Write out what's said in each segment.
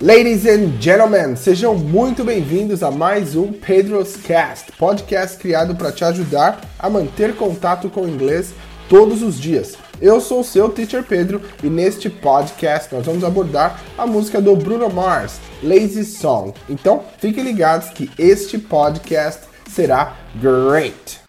Ladies and gentlemen, sejam muito bem-vindos a mais um Pedro's Cast, podcast criado para te ajudar a manter contato com o inglês todos os dias. Eu sou o seu teacher Pedro e neste podcast nós vamos abordar a música do Bruno Mars, Lazy Song. Então, fiquem ligados que este podcast será great.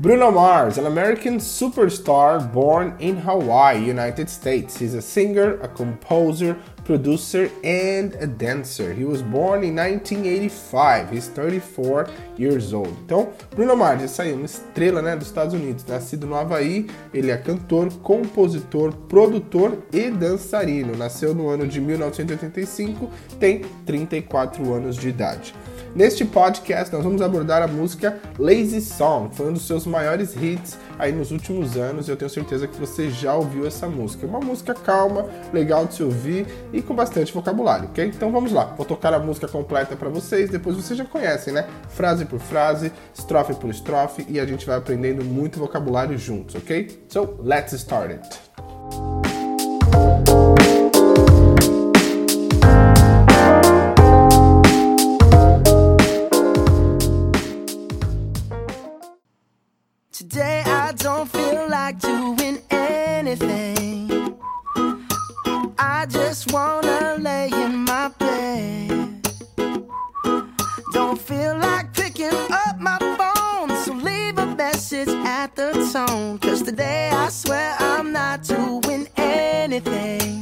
Bruno Mars, an American superstar born in Hawaii, United States. He's a singer, a composer, producer, and a dancer. He was born in 1985. He's 34 years old. Então, Bruno Mars, essa aí, uma estrela né, dos Estados Unidos, nascido no Havaí. Ele é cantor, compositor, produtor e dançarino. Nasceu no ano de 1985, tem 34 anos de idade. Neste podcast, nós vamos abordar a música Lazy Song, foi um dos seus maiores hits aí nos últimos anos. Eu tenho certeza que você já ouviu essa música. É uma música calma, legal de se ouvir e com bastante vocabulário, ok? Então vamos lá, vou tocar a música completa para vocês. Depois vocês já conhecem, né? Frase por frase, estrofe por estrofe e a gente vai aprendendo muito vocabulário juntos, ok? So let's start it. Anything.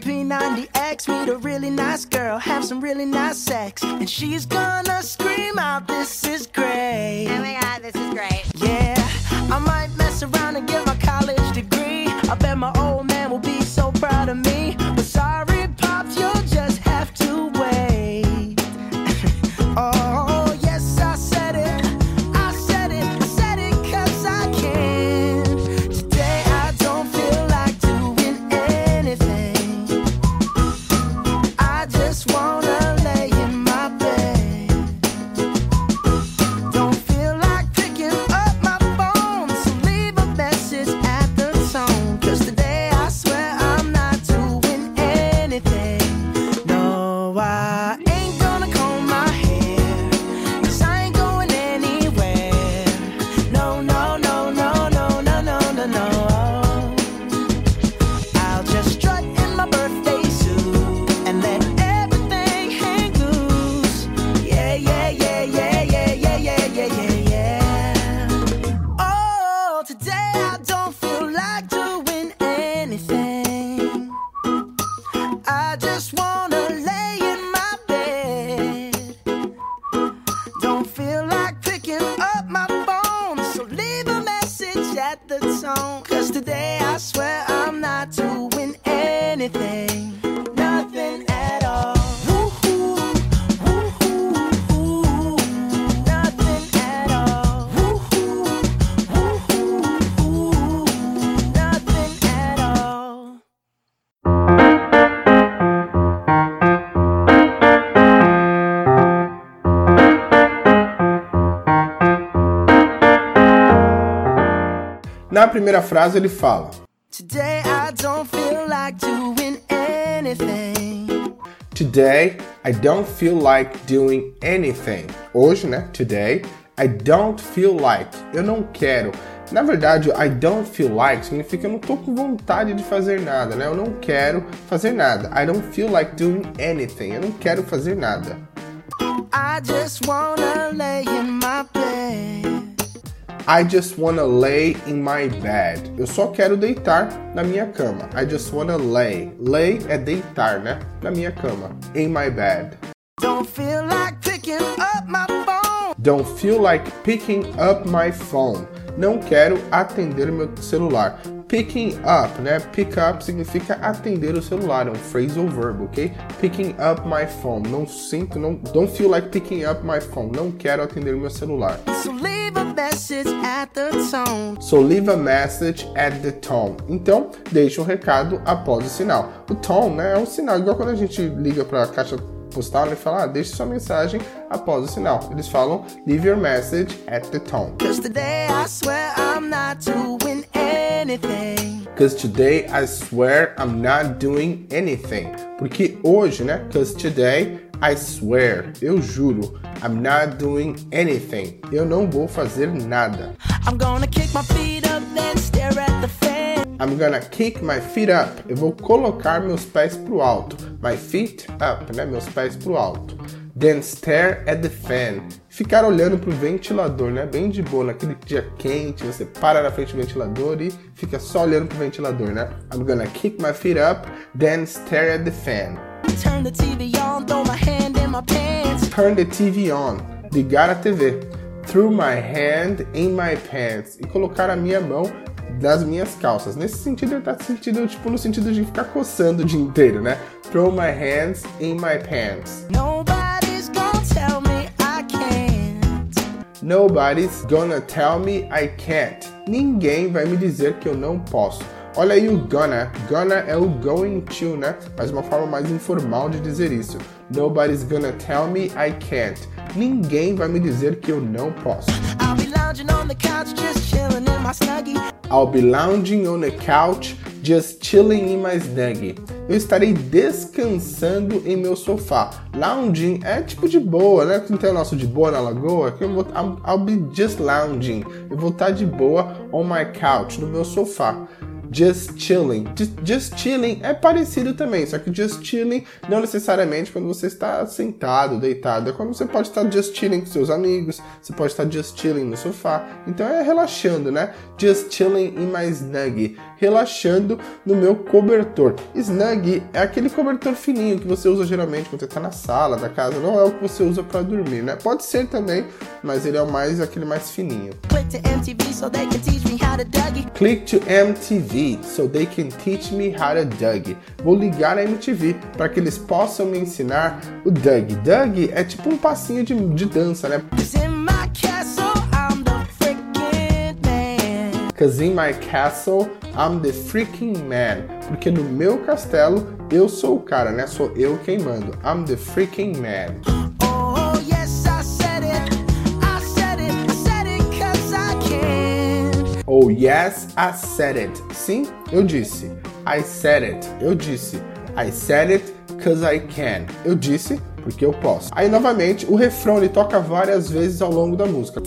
Some P90X, meet a really nice girl, have some really nice sex, and she's gonna scream out, "This is great." Oh my god, this is great. Yeah, I might mess around and get my college Na primeira frase ele fala: Today I don't feel like doing anything. Today I don't feel like doing anything. Hoje, né? Today I don't feel like. Eu não quero. Na verdade, I don't feel like significa eu não tô com vontade de fazer nada, né? Eu não quero fazer nada. I don't feel like doing anything. Eu não quero fazer nada. I just wanna lay in my bed. I just wanna lay in my bed. Eu só quero deitar na minha cama. I just wanna lay. Lay é deitar, né? Na minha cama. In my bed. Don't feel like picking up my phone. Don't feel like picking up my phone. Não quero atender meu celular. Picking up, né? Pick up significa atender o celular, é um phrasal verb, ok? Picking up my phone. Não sinto, não. Don't feel like picking up my phone. Não quero atender meu celular. So leave a message at the tone. So leave a message at the tone. Então, deixe um recado após o sinal. O tone, né, é um sinal igual quando a gente liga para a caixa postal e fala, ah, deixe sua mensagem após o sinal. Eles falam leave your message at the tone. Cause today I swear I'm not doing anything. Cause today I swear I'm not doing anything. Porque hoje, né? Cause today I swear, eu juro, I'm not doing anything. Eu não vou fazer nada. I'm gonna kick my feet up, then stare at the fan. I'm gonna kick my feet up. Eu vou colocar meus pés pro alto. My feet up, né? Meus pés pro alto. Then stare at the fan. Ficar olhando pro ventilador, né? Bem de boa, naquele dia quente, você para na frente do ventilador e fica só olhando pro ventilador, né? I'm gonna kick my feet up, then stare at the fan. Turn the TV on, throw my hand in my pants. Turn the TV on. Ligar a TV. Throw my hand in my pants. E colocar a minha mão das minhas calças. Nesse sentido, ele tá sentido, tipo, no sentido de ficar coçando o dia inteiro, né? Throw my hands in my pants. Nobody's Nobody's gonna tell me I can't. Ninguém vai me dizer que eu não posso. Olha aí o gonna. Gonna é o going to, né? Mas uma forma mais informal de dizer isso. Nobody's gonna tell me I can't. Ninguém vai me dizer que eu não posso. I'll be lounging on the couch, just chilling in my snuggie. I'll be lounging on a couch, just chilling in my snuggie. Eu estarei descansando em meu sofá. Lounging é tipo de boa, né? Não tem o nosso de boa na lagoa? Que eu vou, I'll, I'll be just lounging. Eu vou estar de boa on my couch, no meu sofá. Just chilling. Just, just chilling é parecido também, só que just chilling não necessariamente quando você está sentado, deitado. É quando você pode estar just chilling com seus amigos, você pode estar just chilling no sofá. Então é relaxando, né? Just chilling in my snuggie. Relaxando no meu cobertor. Snuggie é aquele cobertor fininho que você usa geralmente quando você está na sala da casa. Não é o que você usa para dormir, né? Pode ser também, mas ele é o mais aquele mais fininho. Click to MTV so they can teach me how to Dougie. Click to MTV so they can teach me how to Doug. Vou ligar a MTV para que eles possam me ensinar o Doug. Doug é tipo um passinho de, de dança, né? Cause in my castle, I'm the freaking man. Cause in my castle, I'm the freaking man. Porque no meu castelo, eu sou o cara, né? Sou eu quem mando. I'm the freaking man. Oh, yes, I said it. I said it. I said it cause I can. Oh, yes, I said it. Sim, eu disse. I said it. Eu disse. I said it cause I can. Eu disse porque eu posso. Aí, novamente, o refrão ele toca várias vezes ao longo da música.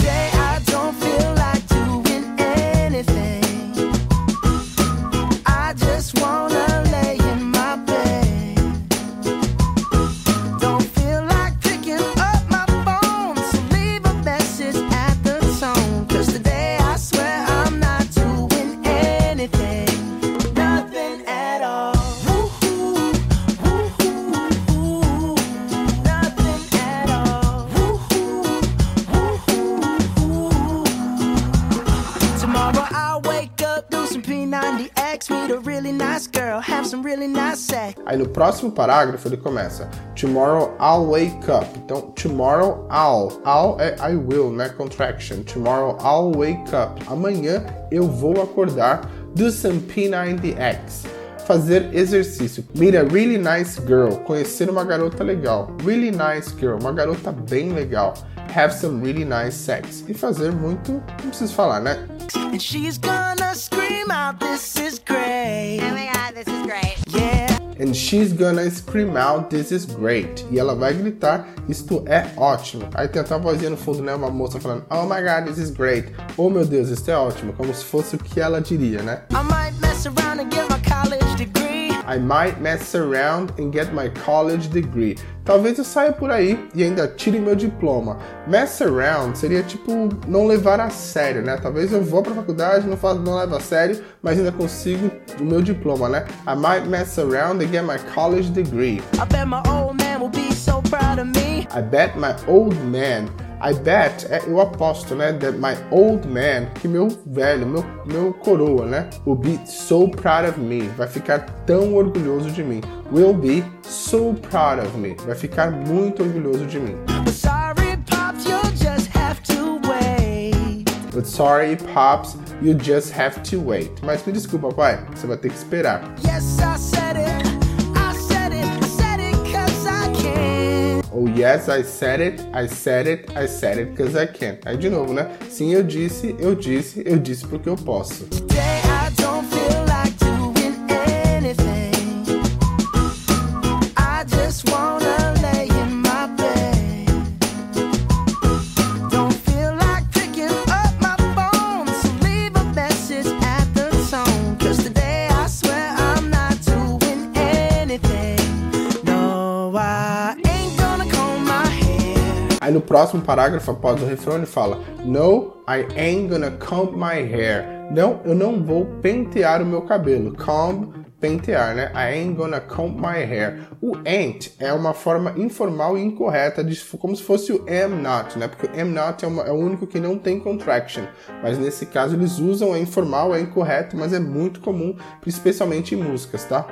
Tomorrow I'll wake up, do some P90X, meet a really nice girl, have some really nice sex. Aí no próximo parágrafo ele começa Tomorrow I'll wake up. Então, tomorrow I'll. I'll é I will, né? Contraction. Tomorrow I'll wake up. Amanhã eu vou acordar. Do some P90X. Fazer exercício. Meet a really nice girl, conhecer uma garota legal. Really nice girl, uma garota bem legal. Have some really nice sex. E fazer muito, não preciso falar, né? And she's gonna scream out, This is great. Oh my god, this is great. Yeah. And she's gonna scream out, this is great. E ela vai gritar, isto é ótimo. Aí tem até uma vozinha no fundo, né? Uma moça falando, oh my god, this is great. Oh meu Deus, isto é ótimo. Como se fosse o que ela diria, né? I might mess around and get my. I might mess around and get my college degree. Talvez eu saia por aí e ainda tire meu diploma. Mess around seria tipo não levar a sério, né? Talvez eu vou pra faculdade, não faço, não levo a sério, mas ainda consigo o meu diploma, né? I might mess around and get my college degree. I bet my old man will be so proud of me. I bet my old man. I bet, é, eu aposto, né? That my old man, que meu velho, meu, meu coroa, né? Will be so proud of me. Vai ficar tão orgulhoso de mim. Will be so proud of me. Vai ficar muito orgulhoso de mim. But sorry, pops, you'll just have to wait. But sorry, pops, you just have to wait. Mas me desculpa, pai, você vai ter que esperar. Yes, I yes, I said it, I said it, I said it because I can. Aí de novo, né? Sim, eu disse, eu disse, eu disse porque eu posso. Aí no próximo parágrafo, após o refrão, ele fala: No, I ain't gonna comb my hair. Não, eu não vou pentear o meu cabelo. Comb, pentear, né? I ain't gonna comb my hair. O ain't é uma forma informal e incorreta, de, como se fosse o am not, né? Porque o am not é, uma- é o único que não tem contraction. Mas nesse caso eles usam, é informal, é incorreto, mas é muito comum, especialmente em músicas, tá?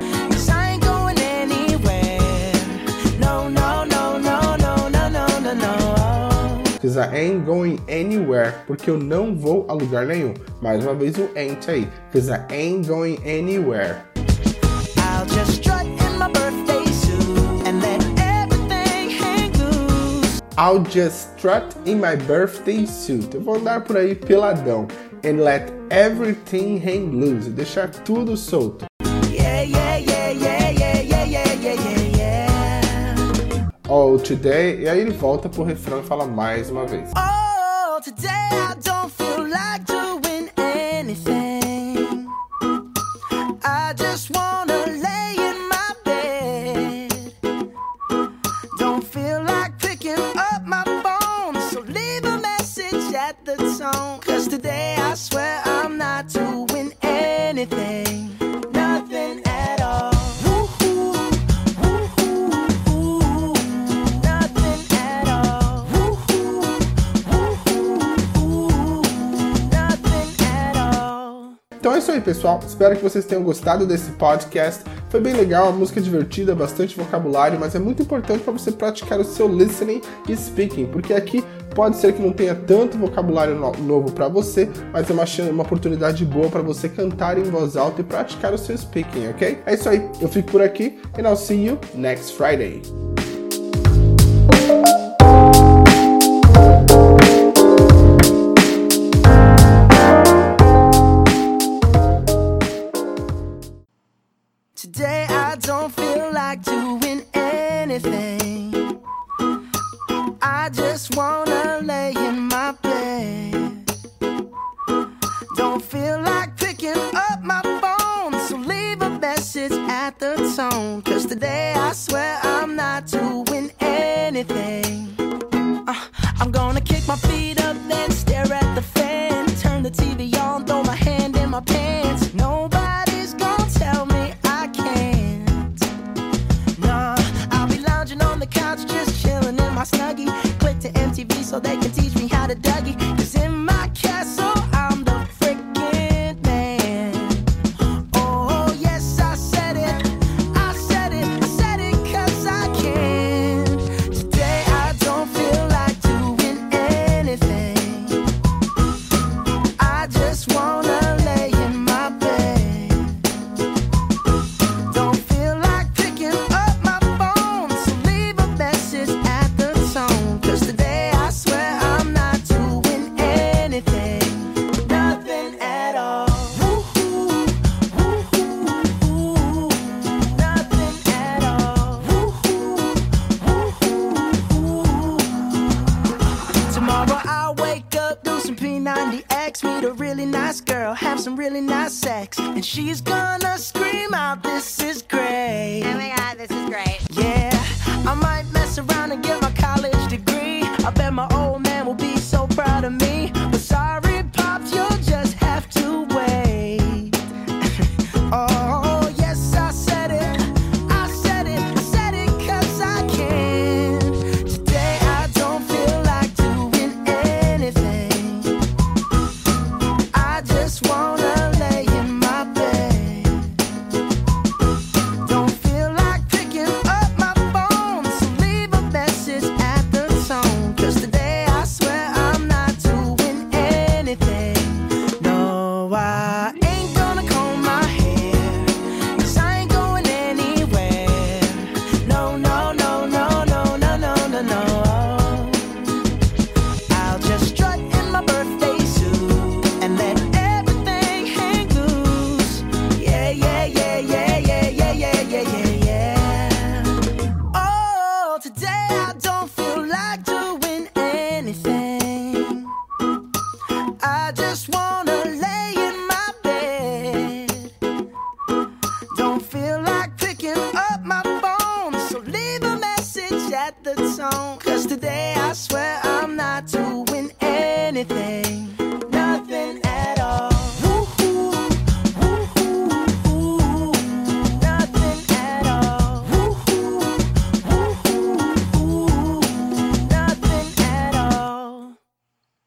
Because I ain't going anywhere. Porque eu não vou a lugar nenhum. Mais uma vez o ain't aí. Because I ain't going anywhere. I'll just strut in my birthday suit and let everything hang loose. I'll just strut in my birthday suit. Eu vou andar por aí peladão. And let everything hang loose. Deixar tudo solto. Oh, today. E aí ele volta pro refrão e fala mais uma vez. Oh, today I don't feel like doing anything. É isso aí, pessoal. Espero que vocês tenham gostado desse podcast. Foi bem legal, a música é divertida, bastante vocabulário, mas é muito importante para você praticar o seu listening e speaking, porque aqui pode ser que não tenha tanto vocabulário no- novo para você, mas é uma, uma oportunidade boa para você cantar em voz alta e praticar o seu speaking, ok? É isso aí, eu fico por aqui and I'll see you next Friday.